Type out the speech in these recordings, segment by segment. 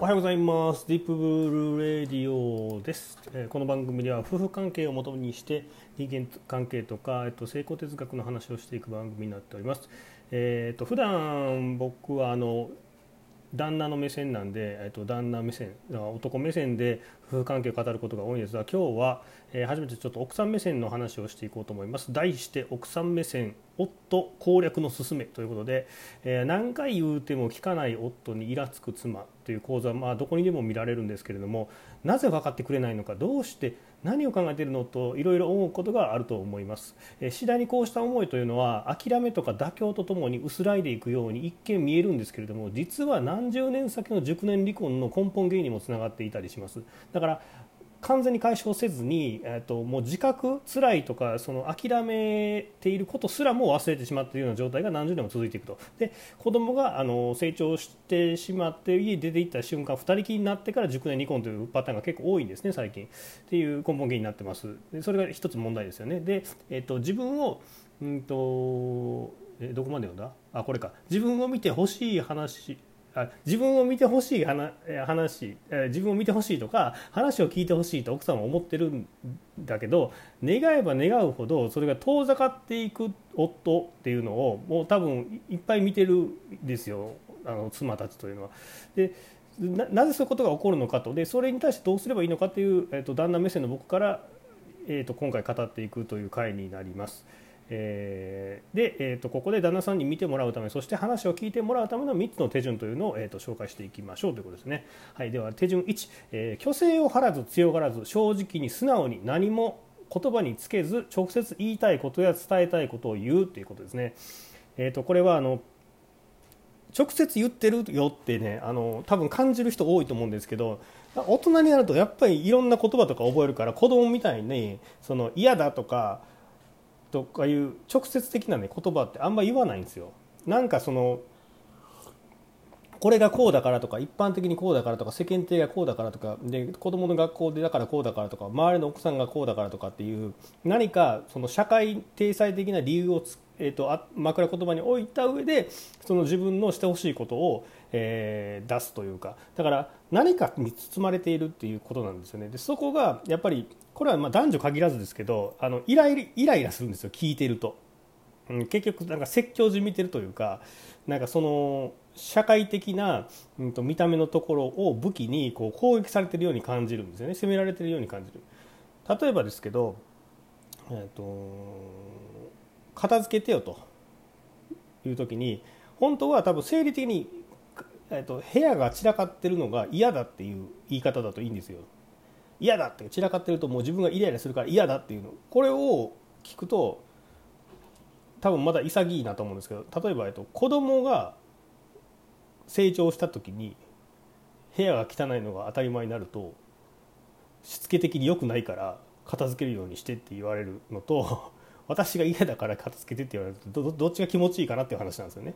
おはようございます。ディープブルーレディオです、えーこの番組では夫婦関係をもとにして人間関係とか、えっと、成功哲学の話をしていく番組になっております。えー、と普段僕はあの旦那の目線なんで、えっと、旦那目線男目線で夫婦関係を語ることが多いんですが今日は、えー初めてちょっと奥さん目線の話をしていこうと思います。題して奥さん目線夫攻略の勧めということで、えー何回言うても聞かない夫にイラつく妻という講座は、まあ、どこにでも見られるんですけれどもなぜ分かってくれないのかどうして何を考えているのといろいろ思うことがあると思います、え次第にこうした思いというのは諦めとか妥協とともに薄らいでいくように一見見えるんですけれども実は何十年先の熟年離婚の根本原因にもつながっていたりします。だから完全に解消せずに、えっともう自覚辛いとかその諦めていることすらも忘れてしまっているような状態が何十年も続いていくと。で子供があの成長してしまって家に出ていった瞬間二人きりになってから熟年離婚というパターンが結構多いんですね最近。っていう根本原因になってます。でそれが一つ問題ですよね。で、えっと自分をうんとえどこまで読んだ？あこれか。自分を見てほしい話あ自分を見てほしい話話自分を見てほしいとか話を聞いてほしいと奥さんは思ってるんだけど願えば願うほどそれが遠ざかっていく夫っていうのをもう多分いっぱい見てるんですよあの妻たちというのは。でななぜそういうことが起こるのかとでそれに対してどうすればいいのかという、えっと旦那目線の僕から、えっと今回語っていくという回になります。えーで、えー、とここで旦那さんに見てもらうためそして話を聞いてもらうための3つの手順というのを、えー、と紹介していきましょうということですね。はい、では手順1、えー虚勢を張らず強がらず正直に素直に何も言葉につけず直接言いたいことや伝えたいことを言うということですね。えー、とこれはあの直接言ってるよってねあの多分感じる人多いと思うんですけど大人になるとやっぱりいろんな言葉とか覚えるから子供みたいにその嫌だとかとかいう直接的な、ね、言葉ってあんま言わないんですよ。なんかそのこれがこうだからとか一般的にこうだからとか世間体がこうだからとかで子供の学校でだからこうだからとか周りの奥さんがこうだからとかっていう何かその社会体裁的な理由をつ、えー、とあ枕言葉に置いた上でその自分のしてほしいことを、えー出すというかだから何かに包まれているっていうことなんですよね。でそこがやっぱりこれはまあ男女限らずですけどあのイライライライラするんですよ聞いてると。うん結局なんか説教じみてるというかなんかその社会的な、うん、と見た目のところを武器にこう攻撃されてるように感じるんですよね責められてるように感じる例えばですけど、えー、と片付けてよという時に本当は多分生理的に、えー、と部屋が散らかってるのが嫌だっていう言い方だといいんですよ。嫌だって散らかってるともう自分がイライラするから嫌だっていうの。これを聞くと多分まだ潔いなと思うんですけど例えば、えっと、子供が成長した時に部屋が汚いのが当たり前になるとしつけ的に良くないから片付けるようにしてって言われるのと 私が嫌だから片付けてって言われるとどどっちが気持ちいいかなっていう話なんですよね。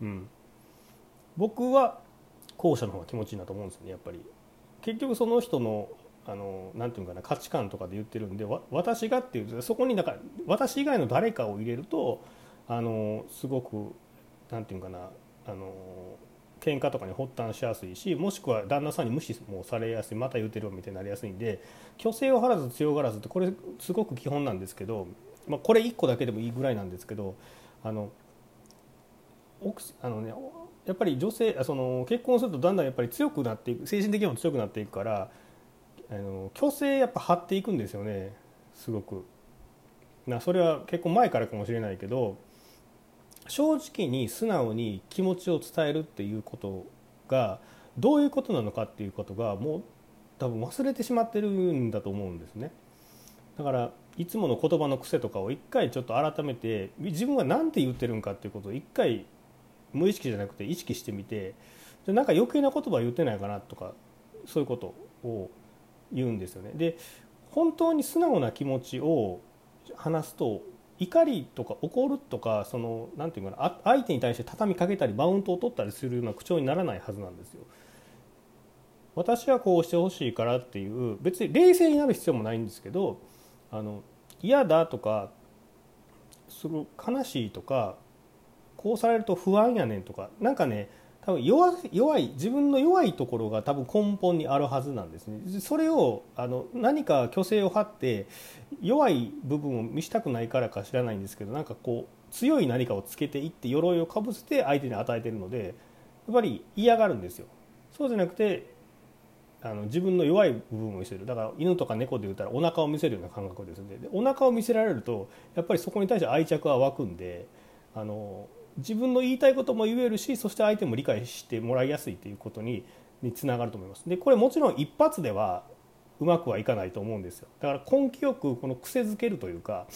うん、僕は後者の方が気持ちいいなと思うんですよねやっぱり。結局その人のあのなんていうのかな価値観とかで言ってるんで私がっていうそこになんか私以外の誰かを入れるとあのすごくなんていうのかなあの喧嘩とかに発端しやすいしもしくは旦那さんに無視もされやすいまた言うてるわみたいになりやすいんで虚勢を張らず強がらずってこれすごく基本なんですけど、まあ、これ1個だけでもいいぐらいなんですけどあの奥あのねやっぱり女性あその結婚するとだんだんやっぱり強くなっていく精神的にも強くなっていくからあの虚勢やっぱ張っていくんですよねすごく。なそれは結構前からかもしれないけど正直に素直に気持ちを伝えるっていうことがどういうことなのかっていうことがもう多分忘れてしまってるんだと思うんですね。だからいつもの言葉の癖とかを一回ちょっと改めて自分が何て言ってるんかっていうことを一回無意識じゃなくて意識してみてでなんか余計な言葉言ってないかなとかそういうことを言うんですよね。で本当に素直な気持ちを話すと怒りとか怒るとかそのなていうかな相手に対して畳みかけたりマウントを取ったりするような口調にならないはずなんですよ。私はこうしてほしいからっていう別に冷静になる必要もないんですけどあの嫌だとかすごい悲しいとかこうされると不安やねんとかなんかね多分弱弱い自分の弱いところが多分根本にあるはずなんですね。それをあの何か虚勢を張って弱い部分を見したくないからか知らないんですけどなんかこう強い何かをつけていって鎧をかぶせて相手に与えてるのでやっぱり嫌がるんですよ。そうじゃなくてあの自分の弱い部分を見せる。だから犬とか猫で言ったらお腹を見せるような感覚ですね。でお腹を見せられるとやっぱりそこに対して愛着は湧くんであの自分の言いたいことも言えるしそして相手も理解してもらいやすいということににつながると思います。でこれもちろん一発ではうまくはいかないと思うんですよ。だから根気よくこの癖づけるというか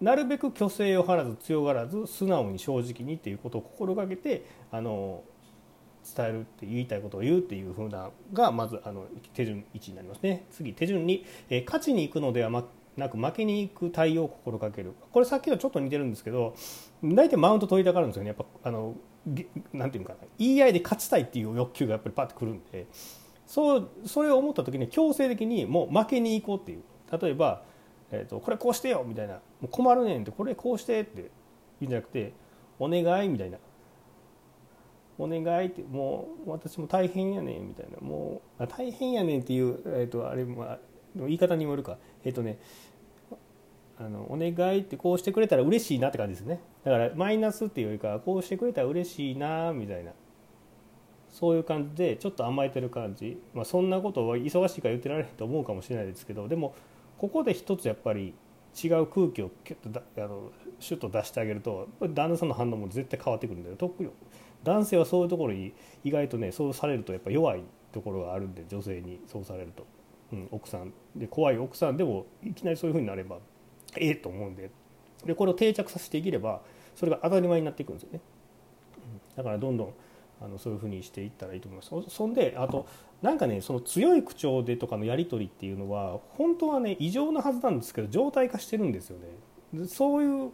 なるべく虚勢を張らず強がらず素直に正直にっていうことを心がけてあの伝えるって言いたいことを言うっていうふうながまずあの手順1になりますね。次手順2、えー、勝ちに行くのではなく負けに行く対応を心がける。これさっきとちょっと似てるんですけど大体マウント取りたがるんですよね。やっぱあのなんていうかな。言い合いで勝ちたいっていう欲求がやっぱりパッとくるんで。そうそれを思った時に強制的にもう負けに行こうっていう。例えば、えーと、これこうしてよみたいな。もう困るねんってこれこうしてって言うんじゃなくてお願いみたいな。お願いってもう私も大変やねんみたいな。もう大変やねんっていう、えーと、あれも言い方にもよるか。えっ、ー、とねあのお願いってこうしてくれたら嬉しいなって感じですね。だからマイナスっていうよりかこうしてくれたら嬉しいなみたいな。そういう感じでちょっと甘えてる感じ、まあ、そんなことは忙しいから言ってられへんと思うかもしれないですけどでもここで一つやっぱり違う空気をキュッとあのシュッと出してあげると旦那さんの反応も絶対変わってくるんだよ。特に男性はそういうところに意外とねそうされるとやっぱ弱いところがあるんで女性にそうされると、うん、奥さん。で怖い奥さんでもいきなりそういうふうになれば。ええと思うんででこれを定着させていければそれが当たり前になっていくんですよね。だからどんどんあのそういうふうにしていったらいいと思います。そんであとなんかねその強い口調でとかのやり取りっていうのは本当はね異常なはずなんですけど状態化してるんですよね。そういう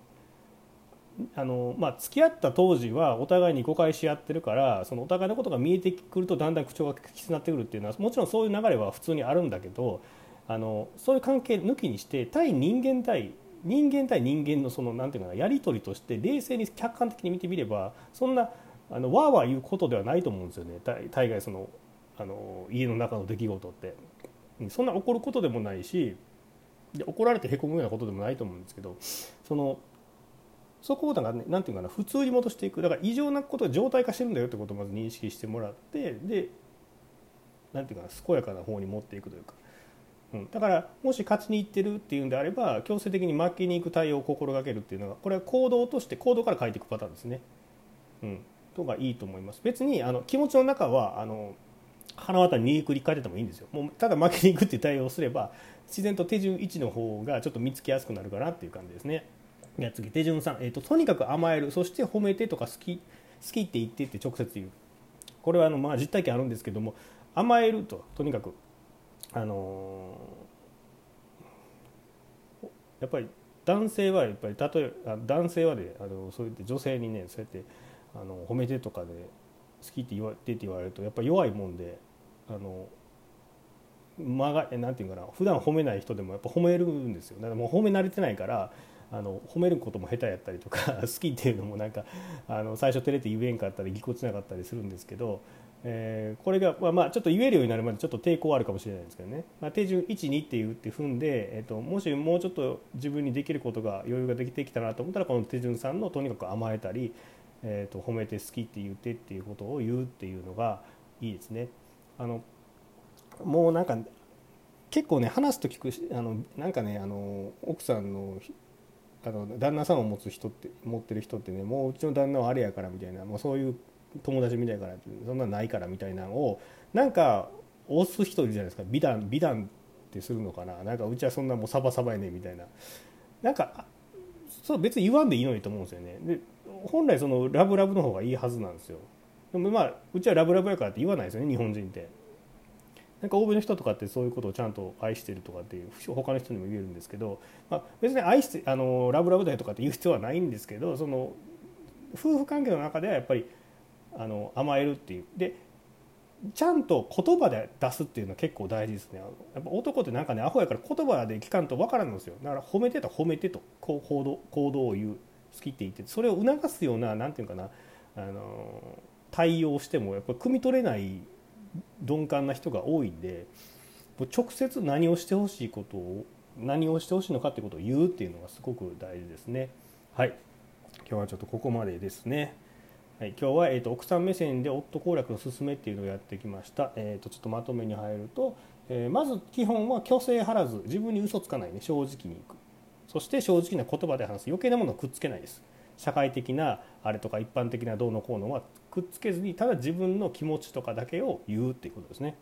あのまあ、付き合った当時はお互いに誤解し合ってるからそのお互いのことが見えてくるとだんだん口調がきつくなってくるっていうのはもちろんそういう流れは普通にあるんだけどあのそういう関係抜きにして対人間対人間対人間のそのなんていうかなやり取りとして冷静に客観的に見てみればそんなあのわーわー言うことではないと思うんですよね。大概そのあの家の中の出来事って。そんな怒ることでもないしで怒られてへこむようなことでもないと思うんですけどそのそこをだか、ね、なんていうかな普通に戻していく。だから異常なことが状態化してるんだよってことをまず認識してもらってでなんていうかな健やかな方に持っていくというか。うん、だからもし勝ちにいってるっていうんであれば強制的に負けに行く対応を心がけるっていうのがこれは行動として行動から変えていくパターンですね。うん、とがいいと思います。別にあの気持ちの中はあの腹渡に繰り返っててもいいんですよ。もうただ負けに行くっていう対応をすれば自然と手順1の方がちょっと見つけやすくなるかなっていう感じですね。じゃ次手順3、えーと、とにかく甘えるそして褒めてとか好き好きって言ってって直接言うこれはあの、まあ、実体験あるんですけども甘えるととにかくあのやっぱり男性はやっぱり例え男性はであのそうやって女性にねそうやってあの褒めてとかで好きって言われてって言われるとやっぱり弱いもんであの間がなんていうかな普段褒めない人でもやっぱ褒めるんですよ。だからもう褒め慣れてないからあの褒めることも下手やったりとか 好きっていうのもなんかあの最初照れて言えんかったりぎこちなかったりするんですけどえー、これが、まあ、まあちょっと言えるようになるまでちょっと抵抗あるかもしれないですけどね、まあ、手順12っていうって踏んで、えーと、もしもうちょっと自分にできることが余裕ができてきたなと思ったらこの手順3のとにかく甘えたり、えーと、褒めて好きって言ってっていうことを言うっていうのがいいですね。あのもうなんか結構ね話すと聞くあのなんかねあの奥さんのあの旦那さんを持つ人って持ってる人ってねもううちの旦那はあれやからみたいなもうそういう友達みたいからそんなないからみたいなのをなんか押す人いるじゃないですか。美談美談ってするのかな。なんかうちはそんなもうサバサバやねみたいな。なんかそう別に言わんでいいのにと思うんですよね。で本来そのラブラブの方がいいはずなんですよ。でもまあうちはラブラブやからって言わないですよね日本人って。なんか欧米の人とかってそういうことをちゃんと愛してるとかっていう他の人にも言えるんですけど、まあ、別に愛してあのラブラブだよとかって言う必要はないんですけどその夫婦関係の中ではやっぱりあの甘えるっていう。でちゃんと言葉で出すっていうのは結構大事ですね。やっぱ男ってなんかねアホやから言葉で聞かんと分からんのですよ。だから褒めてと褒めてと。こう行動行動を言う好きって言って。それを促すような何て言うかな。あの対応してもやっぱ汲み取れない鈍感な人が多いんで直接何をしてほしいことを何をしてほしいのかってことを言うっていうのがすごく大事ですね。はい。今日はちょっとここまでですね。はい、今日は、えーと、奥さん目線で夫攻略の勧めっていうのをやってきました。えーと、ちょっとまとめに入ると、えー、まず基本は虚勢張らず自分に嘘つかないね正直にいく。そして正直な言葉で話す。余計なものをくっつけないです。社会的なあれとか一般的などうのこうのはくっつけずにただ自分の気持ちとかだけを言うっていうことですね。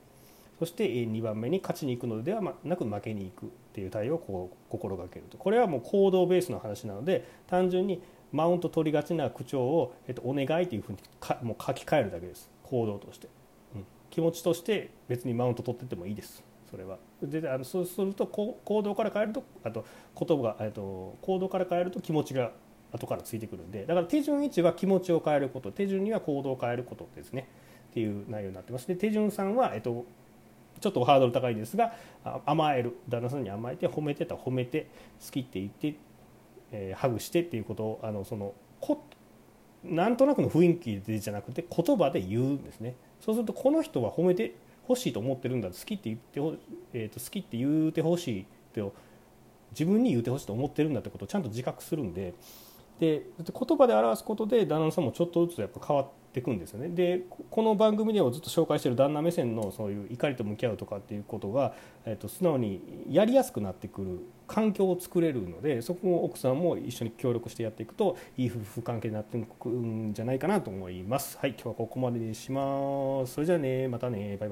そして2番目に勝ちに行くのではなく負けに行くっていう対応をこう心がけると。これはもう行動ベースの話なので単純にマウント取りがちな口調を、えっと、お願いというふうにかもう書き換えるだけです。行動として、うん、気持ちとして別にマウント取っててもいいです。それは。であのそうすると行動から変えるとあと言葉が、えっと、行動から変えると気持ちが後からついてくるんで。だから手順1は気持ちを変えること。手順2は行動を変えることですね。っていう内容になってます。で手順3は、えっと、ちょっとハードル高いですが甘える。旦那さんに甘えて褒めてた褒めて好きって言ってえー、ハグしてっていうことをあのそのこなんとなくの雰囲気でじゃなくて言葉で言うんですね。そうするとこの人は褒めてほしいと思ってるんだ好きって言ってほ、えー、と好きって言うてほしいって自分に言うてほしいと思ってるんだってことをちゃんと自覚するんで。で言葉で表すことで旦那さんもちょっとずつやっぱ変わっていくんですよねでこの番組でもずっと紹介してる旦那目線のそういう怒りと向き合うとかっていうことが、えー、と素直にやりやすくなってくる環境を作れるのでそこを奥さんも一緒に協力してやっていくといい夫婦関係になっていくんじゃないかなと思います。はい今日はここまでにします。それじゃあねまたねバイバイ